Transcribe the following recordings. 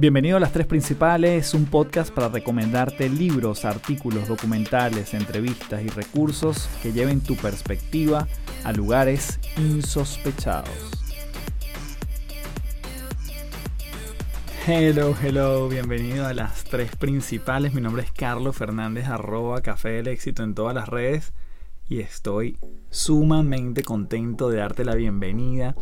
Bienvenido a Las Tres Principales, un podcast para recomendarte libros, artículos, documentales, entrevistas y recursos que lleven tu perspectiva a lugares insospechados. Hello, hello, bienvenido a Las Tres Principales. Mi nombre es Carlos Fernández, arroba Café del Éxito en todas las redes y estoy sumamente contento de darte la bienvenida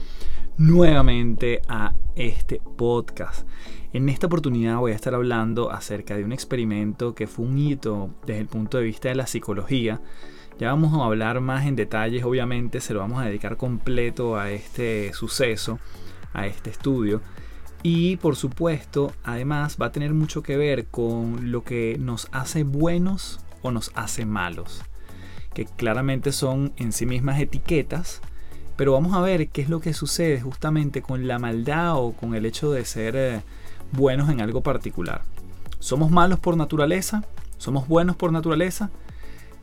nuevamente a este podcast. En esta oportunidad voy a estar hablando acerca de un experimento que fue un hito desde el punto de vista de la psicología. Ya vamos a hablar más en detalles, obviamente se lo vamos a dedicar completo a este suceso, a este estudio. Y por supuesto, además va a tener mucho que ver con lo que nos hace buenos o nos hace malos que claramente son en sí mismas etiquetas, pero vamos a ver qué es lo que sucede justamente con la maldad o con el hecho de ser eh, buenos en algo particular. ¿Somos malos por naturaleza? ¿Somos buenos por naturaleza?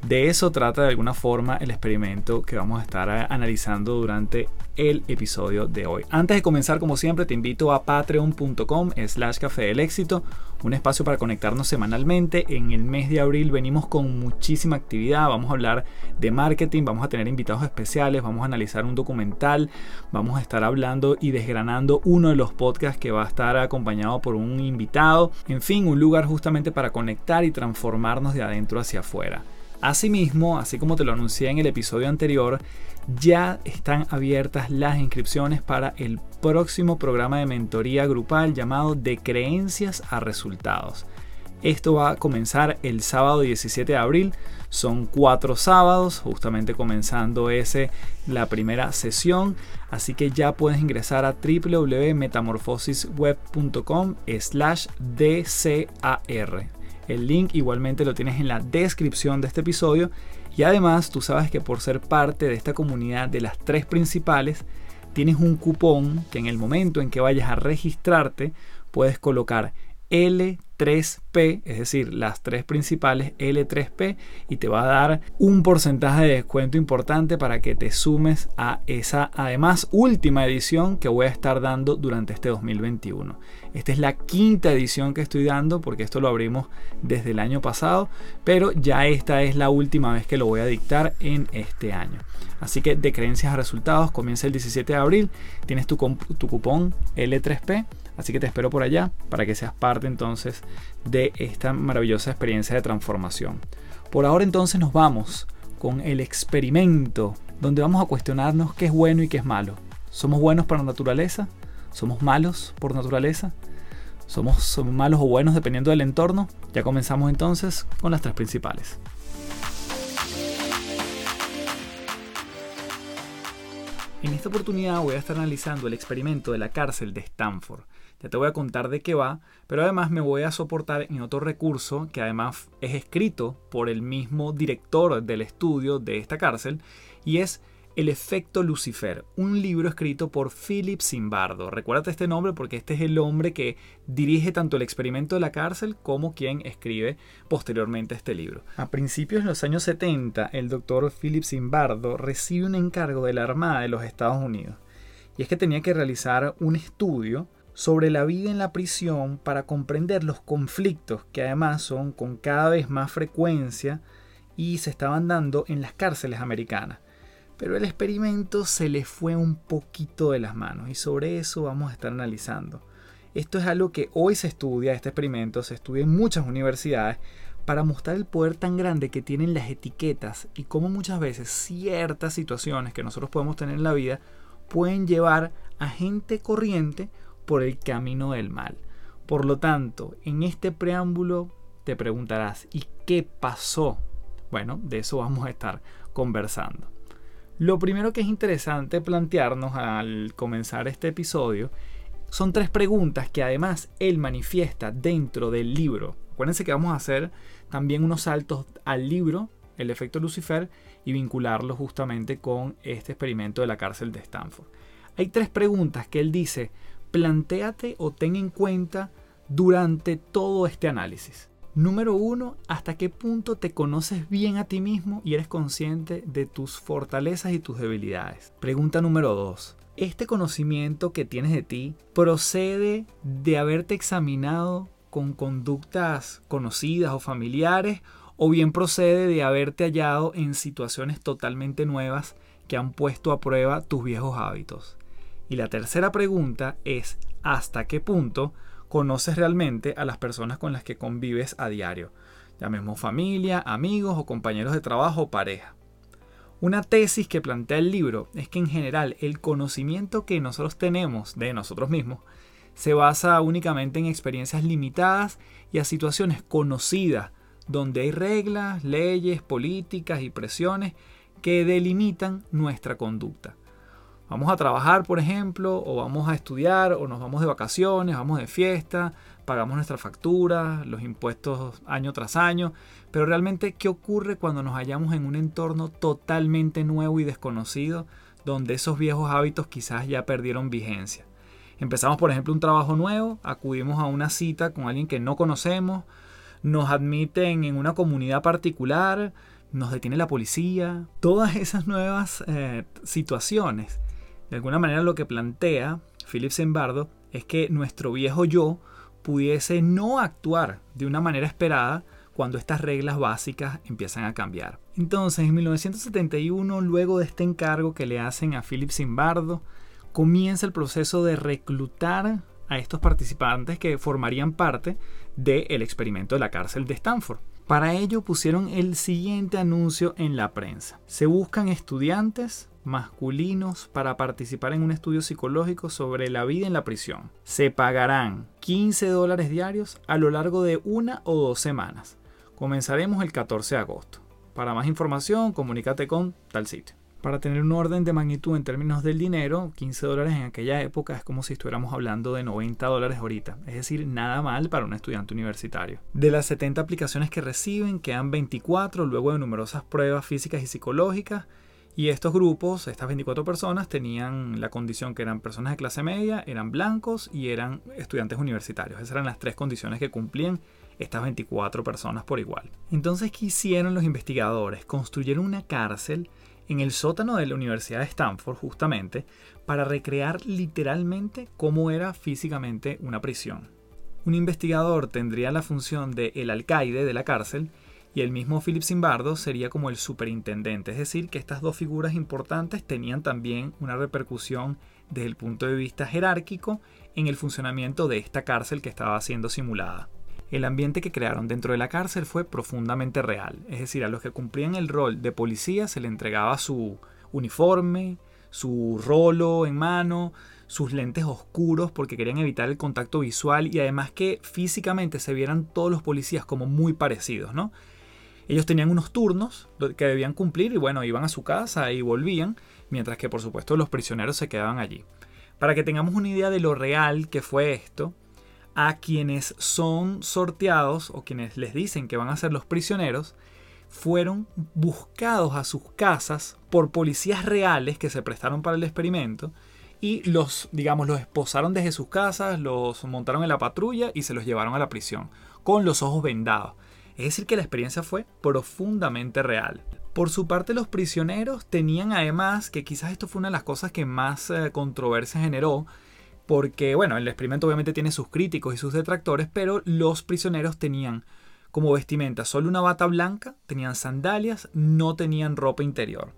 De eso trata de alguna forma el experimento que vamos a estar eh, analizando durante el episodio de hoy. Antes de comenzar, como siempre, te invito a patreon.com slash café del éxito, un espacio para conectarnos semanalmente. En el mes de abril venimos con muchísima actividad, vamos a hablar de marketing, vamos a tener invitados especiales, vamos a analizar un documental, vamos a estar hablando y desgranando uno de los podcasts que va a estar acompañado por un invitado. En fin, un lugar justamente para conectar y transformarnos de adentro hacia afuera. Asimismo, así como te lo anuncié en el episodio anterior, ya están abiertas las inscripciones para el próximo programa de mentoría grupal llamado De Creencias a Resultados. Esto va a comenzar el sábado 17 de abril. Son cuatro sábados, justamente comenzando ese la primera sesión. Así que ya puedes ingresar a www.metamorfosisweb.com slash DCAR. El link igualmente lo tienes en la descripción de este episodio. Y además tú sabes que por ser parte de esta comunidad de las tres principales, tienes un cupón que en el momento en que vayas a registrarte puedes colocar L3P, es decir, las tres principales L3P, y te va a dar un porcentaje de descuento importante para que te sumes a esa, además, última edición que voy a estar dando durante este 2021. Esta es la quinta edición que estoy dando porque esto lo abrimos desde el año pasado, pero ya esta es la última vez que lo voy a dictar en este año. Así que de creencias a resultados comienza el 17 de abril, tienes tu, tu cupón L3P Así que te espero por allá para que seas parte entonces de esta maravillosa experiencia de transformación. Por ahora entonces nos vamos con el experimento donde vamos a cuestionarnos qué es bueno y qué es malo. ¿Somos buenos por naturaleza? ¿Somos malos por naturaleza? ¿Somos, ¿Somos malos o buenos dependiendo del entorno? Ya comenzamos entonces con las tres principales. En esta oportunidad voy a estar analizando el experimento de la cárcel de Stanford. Ya te voy a contar de qué va, pero además me voy a soportar en otro recurso que además es escrito por el mismo director del estudio de esta cárcel y es el efecto Lucifer, un libro escrito por Philip Zimbardo. Recuérdate este nombre porque este es el hombre que dirige tanto el experimento de la cárcel como quien escribe posteriormente este libro. A principios de los años 70, el doctor Philip Zimbardo recibe un encargo de la Armada de los Estados Unidos. Y es que tenía que realizar un estudio sobre la vida en la prisión para comprender los conflictos que además son con cada vez más frecuencia y se estaban dando en las cárceles americanas. Pero el experimento se le fue un poquito de las manos y sobre eso vamos a estar analizando. Esto es algo que hoy se estudia, este experimento se estudia en muchas universidades para mostrar el poder tan grande que tienen las etiquetas y cómo muchas veces ciertas situaciones que nosotros podemos tener en la vida pueden llevar a gente corriente por el camino del mal. Por lo tanto, en este preámbulo te preguntarás, ¿y qué pasó? Bueno, de eso vamos a estar conversando. Lo primero que es interesante plantearnos al comenzar este episodio son tres preguntas que además él manifiesta dentro del libro. Acuérdense que vamos a hacer también unos saltos al libro, el efecto Lucifer, y vincularlo justamente con este experimento de la cárcel de Stanford. Hay tres preguntas que él dice, plantéate o ten en cuenta durante todo este análisis. Número uno, ¿hasta qué punto te conoces bien a ti mismo y eres consciente de tus fortalezas y tus debilidades? Pregunta número dos, este conocimiento que tienes de ti procede de haberte examinado con conductas conocidas o familiares o bien procede de haberte hallado en situaciones totalmente nuevas que han puesto a prueba tus viejos hábitos. Y la tercera pregunta es ¿hasta qué punto conoces realmente a las personas con las que convives a diario? Llamemos familia, amigos o compañeros de trabajo o pareja. Una tesis que plantea el libro es que en general el conocimiento que nosotros tenemos de nosotros mismos se basa únicamente en experiencias limitadas y a situaciones conocidas, donde hay reglas, leyes, políticas y presiones que delimitan nuestra conducta. Vamos a trabajar, por ejemplo, o vamos a estudiar, o nos vamos de vacaciones, vamos de fiesta, pagamos nuestras facturas, los impuestos año tras año, pero realmente, ¿qué ocurre cuando nos hallamos en un entorno totalmente nuevo y desconocido, donde esos viejos hábitos quizás ya perdieron vigencia? Empezamos, por ejemplo, un trabajo nuevo, acudimos a una cita con alguien que no conocemos, nos admiten en una comunidad particular, nos detiene la policía, todas esas nuevas eh, situaciones. De alguna manera lo que plantea Philip Zimbardo es que nuestro viejo yo pudiese no actuar de una manera esperada cuando estas reglas básicas empiezan a cambiar. Entonces, en 1971, luego de este encargo que le hacen a Philip Zimbardo, comienza el proceso de reclutar a estos participantes que formarían parte del experimento de la cárcel de Stanford. Para ello pusieron el siguiente anuncio en la prensa. Se buscan estudiantes masculinos para participar en un estudio psicológico sobre la vida en la prisión. Se pagarán 15 dólares diarios a lo largo de una o dos semanas. Comenzaremos el 14 de agosto. Para más información, comunícate con tal. Para tener un orden de magnitud en términos del dinero, 15 dólares en aquella época es como si estuviéramos hablando de 90 dólares ahorita, es decir, nada mal para un estudiante universitario. De las 70 aplicaciones que reciben, quedan 24 luego de numerosas pruebas físicas y psicológicas, y estos grupos, estas 24 personas, tenían la condición que eran personas de clase media, eran blancos y eran estudiantes universitarios. Esas eran las tres condiciones que cumplían estas 24 personas por igual. Entonces, ¿qué hicieron los investigadores? Construyeron una cárcel en el sótano de la Universidad de Stanford justamente para recrear literalmente cómo era físicamente una prisión. Un investigador tendría la función de el alcaide de la cárcel y el mismo Philip Zimbardo sería como el superintendente, es decir, que estas dos figuras importantes tenían también una repercusión desde el punto de vista jerárquico en el funcionamiento de esta cárcel que estaba siendo simulada el ambiente que crearon dentro de la cárcel fue profundamente real. Es decir, a los que cumplían el rol de policía se le entregaba su uniforme, su rolo en mano, sus lentes oscuros porque querían evitar el contacto visual y además que físicamente se vieran todos los policías como muy parecidos, ¿no? Ellos tenían unos turnos que debían cumplir y bueno, iban a su casa y volvían, mientras que por supuesto los prisioneros se quedaban allí. Para que tengamos una idea de lo real que fue esto, a quienes son sorteados o quienes les dicen que van a ser los prisioneros, fueron buscados a sus casas por policías reales que se prestaron para el experimento y los, digamos, los esposaron desde sus casas, los montaron en la patrulla y se los llevaron a la prisión, con los ojos vendados. Es decir, que la experiencia fue profundamente real. Por su parte, los prisioneros tenían además, que quizás esto fue una de las cosas que más eh, controversia generó, porque, bueno, el experimento obviamente tiene sus críticos y sus detractores, pero los prisioneros tenían como vestimenta solo una bata blanca, tenían sandalias, no tenían ropa interior.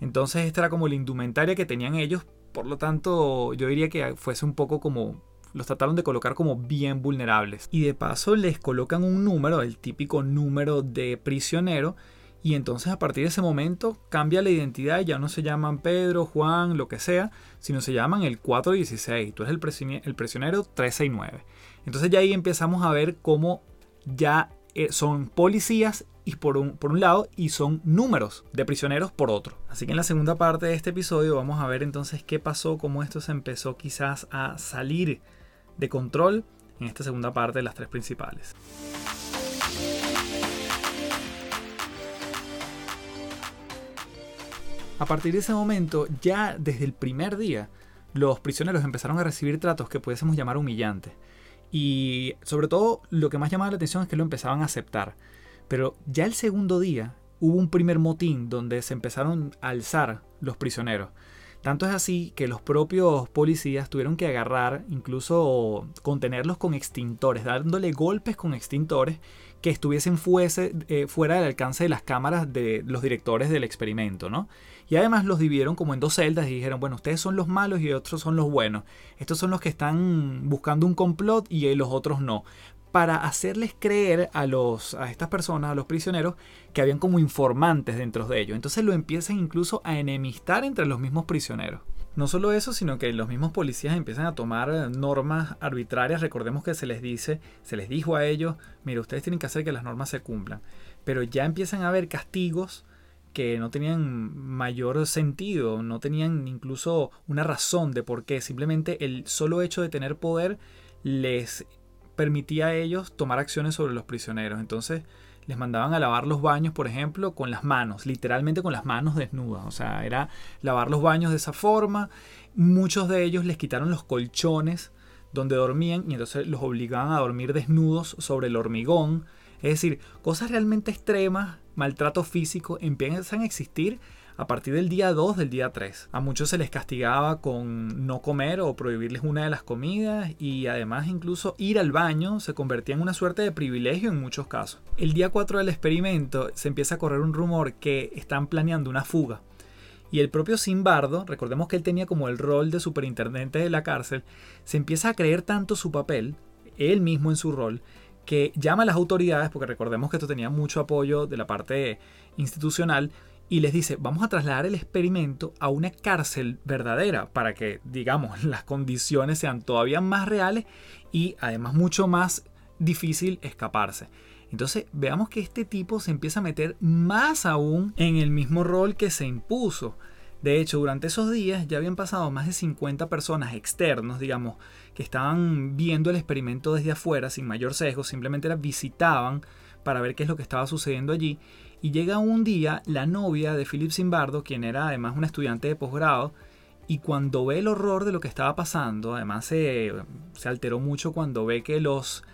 Entonces esta era como la indumentaria que tenían ellos, por lo tanto yo diría que fuese un poco como los trataron de colocar como bien vulnerables. Y de paso les colocan un número, el típico número de prisionero, y entonces a partir de ese momento cambia la identidad, ya no se llaman Pedro, Juan, lo que sea, sino se llaman el 416, tú eres el, el prisionero 369. Entonces ya ahí empezamos a ver cómo ya eh, son policías y por un, por un lado y son números de prisioneros por otro. Así que en la segunda parte de este episodio vamos a ver entonces qué pasó, cómo esto se empezó quizás a salir de control en esta segunda parte de las tres principales. A partir de ese momento, ya desde el primer día, los prisioneros empezaron a recibir tratos que pudiésemos llamar humillantes. Y sobre todo, lo que más llamaba la atención es que lo empezaban a aceptar. Pero ya el segundo día hubo un primer motín donde se empezaron a alzar los prisioneros. Tanto es así que los propios policías tuvieron que agarrar, incluso contenerlos con extintores, dándole golpes con extintores que estuviesen fuese, eh, fuera del alcance de las cámaras de los directores del experimento, ¿no? Y además los dividieron como en dos celdas y dijeron, bueno, ustedes son los malos y otros son los buenos. Estos son los que están buscando un complot y los otros no para hacerles creer a, los, a estas personas, a los prisioneros, que habían como informantes dentro de ellos. Entonces lo empiezan incluso a enemistar entre los mismos prisioneros. No solo eso, sino que los mismos policías empiezan a tomar normas arbitrarias. Recordemos que se les dice, se les dijo a ellos, mire, ustedes tienen que hacer que las normas se cumplan. Pero ya empiezan a haber castigos que no tenían mayor sentido, no tenían incluso una razón de por qué. Simplemente el solo hecho de tener poder les permitía a ellos tomar acciones sobre los prisioneros. Entonces les mandaban a lavar los baños, por ejemplo, con las manos, literalmente con las manos desnudas. O sea, era lavar los baños de esa forma. Muchos de ellos les quitaron los colchones donde dormían y entonces los obligaban a dormir desnudos sobre el hormigón. Es decir, cosas realmente extremas, maltrato físico, empiezan a existir a partir del día 2 del día 3. A muchos se les castigaba con no comer o prohibirles una de las comidas y además incluso ir al baño se convertía en una suerte de privilegio en muchos casos. El día 4 del experimento se empieza a correr un rumor que están planeando una fuga. Y el propio Simbardo, recordemos que él tenía como el rol de superintendente de la cárcel, se empieza a creer tanto su papel, él mismo en su rol, que llama a las autoridades, porque recordemos que esto tenía mucho apoyo de la parte institucional, y les dice, vamos a trasladar el experimento a una cárcel verdadera para que, digamos, las condiciones sean todavía más reales y además mucho más difícil escaparse. Entonces veamos que este tipo se empieza a meter más aún en el mismo rol que se impuso. De hecho, durante esos días ya habían pasado más de 50 personas externos, digamos, que estaban viendo el experimento desde afuera sin mayor sesgo, simplemente la visitaban para ver qué es lo que estaba sucediendo allí. Y llega un día la novia de Philip Zimbardo, quien era además una estudiante de posgrado, y cuando ve el horror de lo que estaba pasando, además se, se alteró mucho cuando ve que los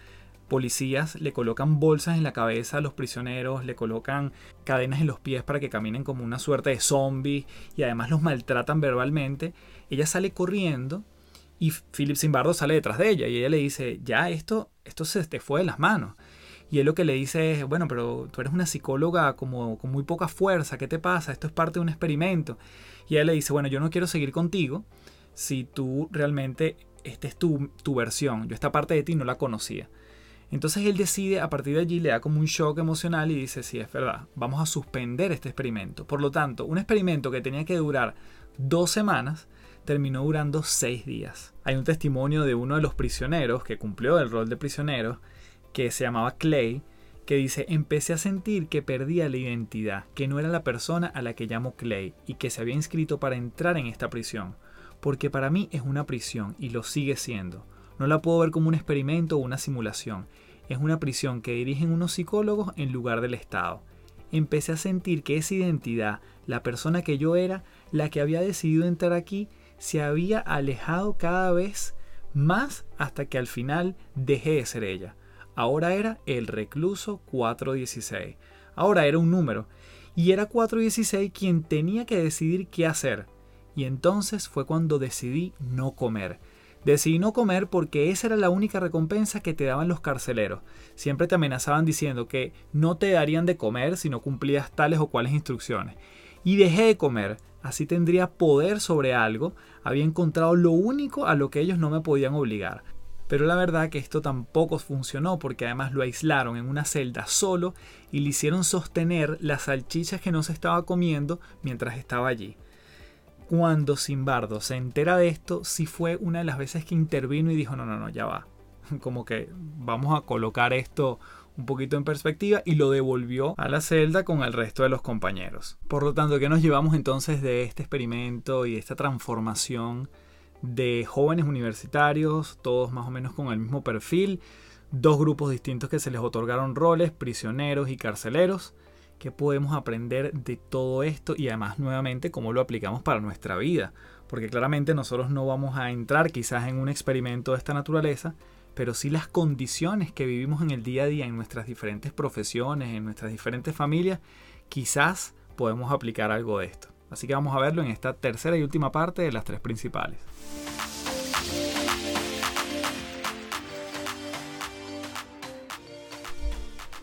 policías le colocan bolsas en la cabeza a los prisioneros, le colocan cadenas en los pies para que caminen como una suerte de zombies y además los maltratan verbalmente, ella sale corriendo y Philip Zimbardo sale detrás de ella y ella le dice, ya esto, esto se te fue de las manos. Y él lo que le dice es, bueno, pero tú eres una psicóloga como con muy poca fuerza, ¿qué te pasa? Esto es parte de un experimento. Y él le dice, bueno, yo no quiero seguir contigo si tú realmente, esta es tu, tu versión, yo esta parte de ti no la conocía. Entonces él decide, a partir de allí le da como un shock emocional y dice, sí, es verdad, vamos a suspender este experimento. Por lo tanto, un experimento que tenía que durar dos semanas, terminó durando seis días. Hay un testimonio de uno de los prisioneros que cumplió el rol de prisionero que se llamaba Clay, que dice, empecé a sentir que perdía la identidad, que no era la persona a la que llamo Clay y que se había inscrito para entrar en esta prisión, porque para mí es una prisión y lo sigue siendo. No la puedo ver como un experimento o una simulación, es una prisión que dirigen unos psicólogos en lugar del Estado. Empecé a sentir que esa identidad, la persona que yo era, la que había decidido entrar aquí, se había alejado cada vez más hasta que al final dejé de ser ella. Ahora era el recluso 416. Ahora era un número. Y era 416 quien tenía que decidir qué hacer. Y entonces fue cuando decidí no comer. Decidí no comer porque esa era la única recompensa que te daban los carceleros. Siempre te amenazaban diciendo que no te darían de comer si no cumplías tales o cuales instrucciones. Y dejé de comer. Así tendría poder sobre algo. Había encontrado lo único a lo que ellos no me podían obligar. Pero la verdad que esto tampoco funcionó porque además lo aislaron en una celda solo y le hicieron sostener las salchichas que no se estaba comiendo mientras estaba allí. Cuando Simbardo se entera de esto, sí fue una de las veces que intervino y dijo, no, no, no, ya va. Como que vamos a colocar esto un poquito en perspectiva y lo devolvió a la celda con el resto de los compañeros. Por lo tanto, ¿qué nos llevamos entonces de este experimento y de esta transformación de jóvenes universitarios, todos más o menos con el mismo perfil, dos grupos distintos que se les otorgaron roles, prisioneros y carceleros. ¿Qué podemos aprender de todo esto y además nuevamente cómo lo aplicamos para nuestra vida? Porque claramente nosotros no vamos a entrar quizás en un experimento de esta naturaleza, pero sí las condiciones que vivimos en el día a día, en nuestras diferentes profesiones, en nuestras diferentes familias, quizás podemos aplicar algo de esto. Así que vamos a verlo en esta tercera y última parte de las tres principales.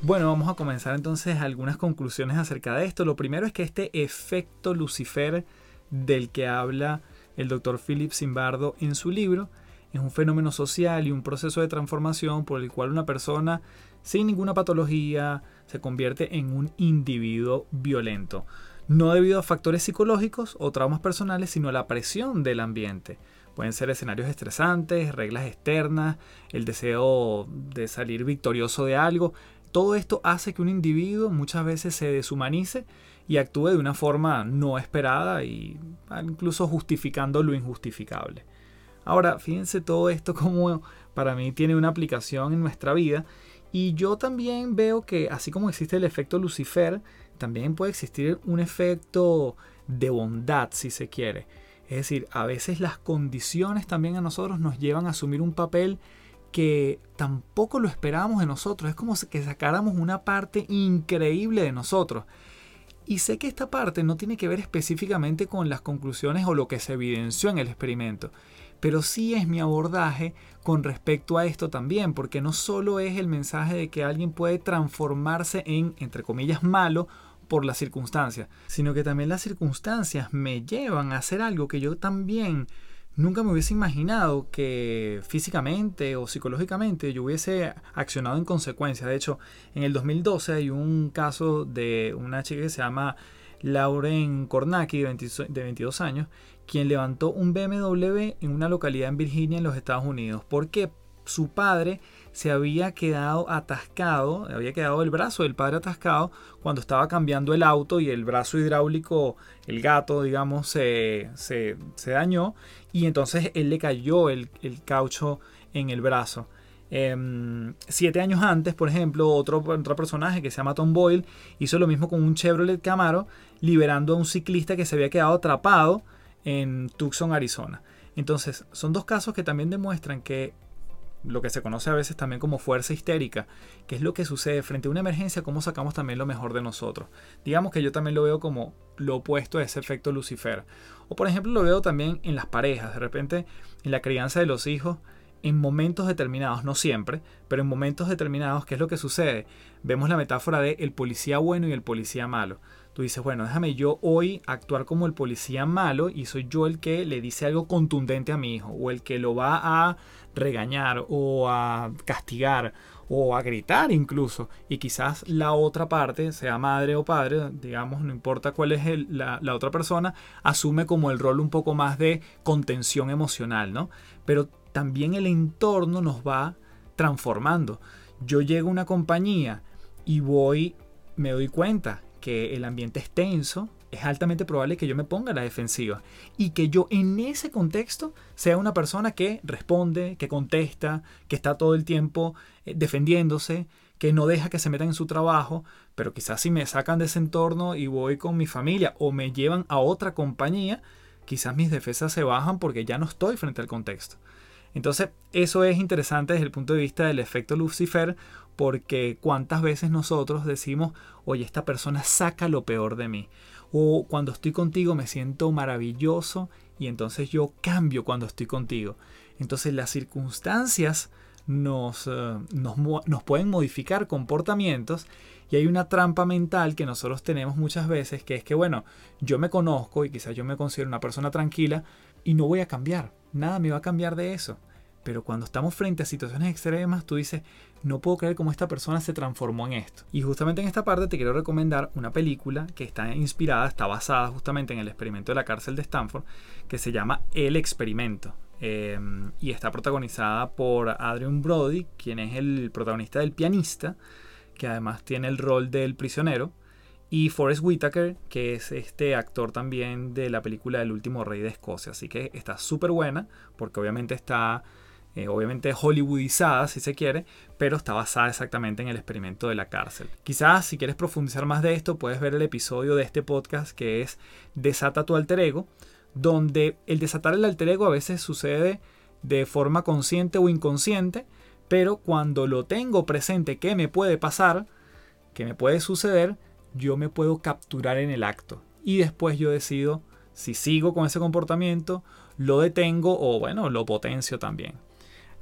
Bueno, vamos a comenzar entonces algunas conclusiones acerca de esto. Lo primero es que este efecto Lucifer del que habla el doctor Philip Zimbardo en su libro es un fenómeno social y un proceso de transformación por el cual una persona sin ninguna patología se convierte en un individuo violento. No debido a factores psicológicos o traumas personales, sino a la presión del ambiente. Pueden ser escenarios estresantes, reglas externas, el deseo de salir victorioso de algo, todo esto hace que un individuo muchas veces se deshumanice y actúe de una forma no esperada y incluso justificando lo injustificable. Ahora, fíjense todo esto como para mí tiene una aplicación en nuestra vida y yo también veo que así como existe el efecto Lucifer, también puede existir un efecto de bondad si se quiere. Es decir, a veces las condiciones también a nosotros nos llevan a asumir un papel que tampoco lo esperábamos de nosotros. Es como que sacáramos una parte increíble de nosotros. Y sé que esta parte no tiene que ver específicamente con las conclusiones o lo que se evidenció en el experimento, pero sí es mi abordaje con respecto a esto también, porque no solo es el mensaje de que alguien puede transformarse en, entre comillas, malo por las circunstancias, sino que también las circunstancias me llevan a hacer algo que yo también Nunca me hubiese imaginado que físicamente o psicológicamente yo hubiese accionado en consecuencia. De hecho, en el 2012 hay un caso de una chica que se llama Lauren Kornacki, de 22 años, quien levantó un BMW en una localidad en Virginia, en los Estados Unidos. ¿Por qué? Su padre se había quedado atascado, había quedado el brazo del padre atascado cuando estaba cambiando el auto y el brazo hidráulico, el gato, digamos, se, se, dañó y entonces él le cayó el, caucho en el brazo. Em, siete años antes, por ejemplo, otro, otro personaje que se llama Tom Boyle hizo lo mismo con un Chevrolet Camaro, liberando a un ciclista que se había quedado atrapado en Tucson, Arizona. Entonces, son dos casos que también demuestran que lo que se conoce a veces también como fuerza histérica, que es lo que sucede frente a una emergencia, cómo sacamos también lo mejor de nosotros. Digamos que yo también lo veo como lo opuesto a ese efecto Lucifer. O por ejemplo lo veo también en las parejas, de repente en la crianza de los hijos, en momentos determinados, no siempre, pero en momentos determinados, ¿qué es lo que sucede? Vemos la metáfora de el policía bueno y el policía malo tú dices, bueno, déjame yo hoy actuar como el policía malo y soy yo el que le dice algo contundente a mi hijo o el que lo va a regañar o a castigar o a gritar incluso y quizás la otra parte, sea madre o padre, digamos, no importa cuál es la, la otra persona, asume como el rol un poco más de contención emocional, ¿no? Pero también el entorno nos va transformando. Yo llego a una compañía y voy, me doy cuenta que el ambiente es tenso, es altamente probable que yo me ponga a la defensiva y que yo en ese contexto sea una persona que responde, que contesta, que está todo el tiempo eh, defendiéndose, que no deja que se metan en su trabajo, pero quizás si me sacan de ese entorno y voy con mi familia o me llevan a otra compañía, quizás mis defensas se bajan porque ya no estoy frente al contexto. Entonces, eso es interesante desde el punto de vista del efecto Lucifer, porque cuántas veces nosotros decimos, oye, esta persona saca lo peor de mí. O cuando estoy contigo me siento maravilloso y entonces yo cambio cuando estoy contigo. Entonces las circunstancias nos, eh, nos, pueden modificar comportamientos y hay una trampa mental que nosotros tenemos muchas veces que es que, bueno, yo me conozco y quizás yo me considero una persona tranquila y no voy a cambiar. Nada me va a cambiar de eso. Pero cuando estamos frente a situaciones extremas, tú dices, no puedo creer cómo esta persona se transformó en esto. Y justamente en esta parte te quiero recomendar una película que está inspirada, está basada justamente en el experimento de la cárcel de Stanford, que se llama El Experimento. Eh, y está protagonizada por Adrian Brody, quien es el protagonista del pianista, que además tiene el rol del prisionero, y Forrest Whitaker, que es este actor también de la película El último rey de Escocia. Así que está súper buena, porque obviamente está eh, obviamente hollywoodizada si se quiere, pero está basada exactamente en el experimento de la cárcel. Quizás si quieres profundizar más de esto, puedes ver el episodio de este podcast que es Desata tu alter ego, donde el desatar el alter ego a veces sucede de forma consciente o inconsciente, pero cuando lo tengo presente que me puede pasar, que me puede suceder, yo me puedo capturar en el acto y después yo decido si sigo con ese comportamiento, lo detengo o bueno, lo potencio también.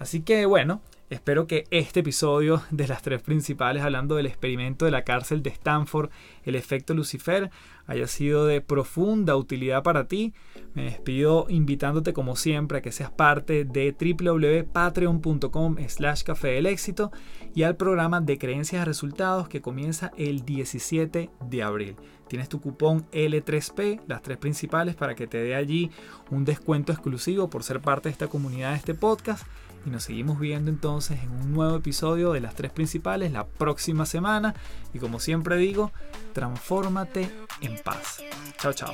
Así que bueno, Espero que este episodio de las tres principales hablando del experimento de la cárcel de Stanford, el efecto Lucifer, haya sido de profunda utilidad para ti. Me despido invitándote como siempre a que seas parte de www.patreon.com slash café del éxito y al programa de creencias y resultados que comienza el 17 de abril. Tienes tu cupón L3P, las tres principales, para que te dé allí un descuento exclusivo por ser parte de esta comunidad de este podcast y nos seguimos viendo entonces en un nuevo episodio de las tres principales la próxima semana y como siempre digo, transfórmate en paz. Chao, chao.